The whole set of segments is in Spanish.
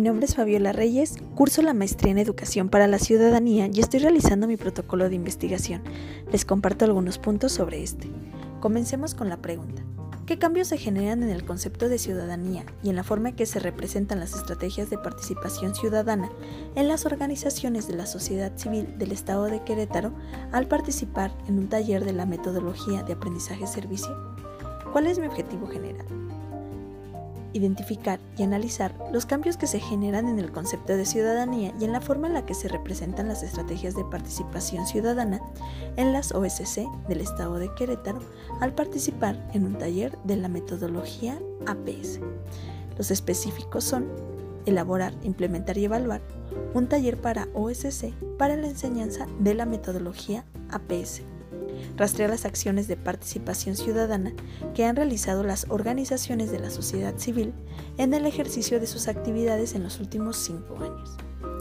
nombre es Fabiola Reyes, curso la maestría en Educación para la Ciudadanía y estoy realizando mi protocolo de investigación. Les comparto algunos puntos sobre este. Comencemos con la pregunta. ¿Qué cambios se generan en el concepto de ciudadanía y en la forma en que se representan las estrategias de participación ciudadana en las organizaciones de la sociedad civil del Estado de Querétaro al participar en un taller de la metodología de aprendizaje-servicio? ¿Cuál es mi objetivo general? Identificar y analizar los cambios que se generan en el concepto de ciudadanía y en la forma en la que se representan las estrategias de participación ciudadana en las OSC del Estado de Querétaro al participar en un taller de la metodología APS. Los específicos son elaborar, implementar y evaluar un taller para OSC para la enseñanza de la metodología APS rastrear las acciones de participación ciudadana que han realizado las organizaciones de la sociedad civil en el ejercicio de sus actividades en los últimos cinco años,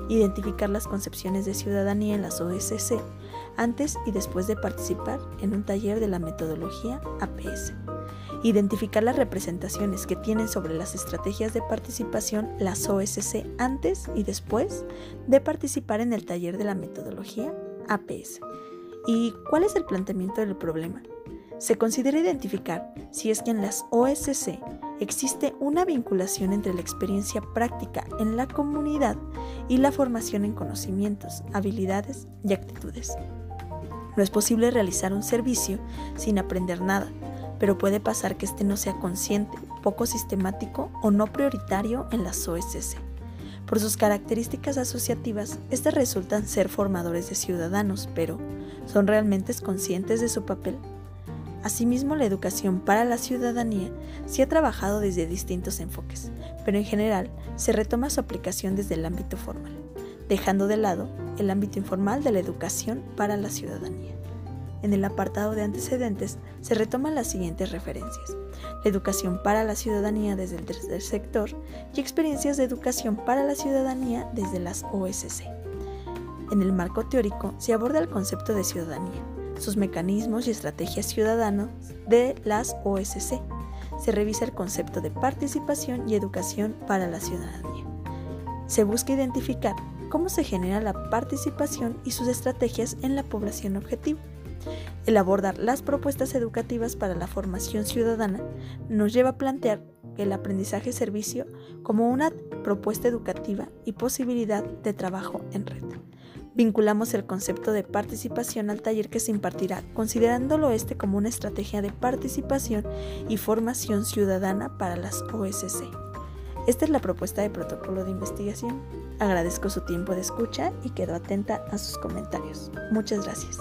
identificar las concepciones de ciudadanía en las OSC antes y después de participar en un taller de la metodología APS, identificar las representaciones que tienen sobre las estrategias de participación las OSC antes y después de participar en el taller de la metodología APS ¿Y cuál es el planteamiento del problema? Se considera identificar si es que en las OSC existe una vinculación entre la experiencia práctica en la comunidad y la formación en conocimientos, habilidades y actitudes. No es posible realizar un servicio sin aprender nada, pero puede pasar que este no sea consciente, poco sistemático o no prioritario en las OSC. Por sus características asociativas, estas resultan ser formadores de ciudadanos, pero ¿son realmente conscientes de su papel? Asimismo, la educación para la ciudadanía se ha trabajado desde distintos enfoques, pero en general se retoma su aplicación desde el ámbito formal, dejando de lado el ámbito informal de la educación para la ciudadanía. En el apartado de antecedentes se retoman las siguientes referencias. La educación para la ciudadanía desde el tercer sector y experiencias de educación para la ciudadanía desde las OSC. En el marco teórico se aborda el concepto de ciudadanía, sus mecanismos y estrategias ciudadanas de las OSC. Se revisa el concepto de participación y educación para la ciudadanía. Se busca identificar cómo se genera la participación y sus estrategias en la población objetivo el abordar las propuestas educativas para la formación ciudadana nos lleva a plantear el aprendizaje-servicio como una propuesta educativa y posibilidad de trabajo en red. Vinculamos el concepto de participación al taller que se impartirá, considerándolo este como una estrategia de participación y formación ciudadana para las OSC. Esta es la propuesta de protocolo de investigación. Agradezco su tiempo de escucha y quedo atenta a sus comentarios. Muchas gracias.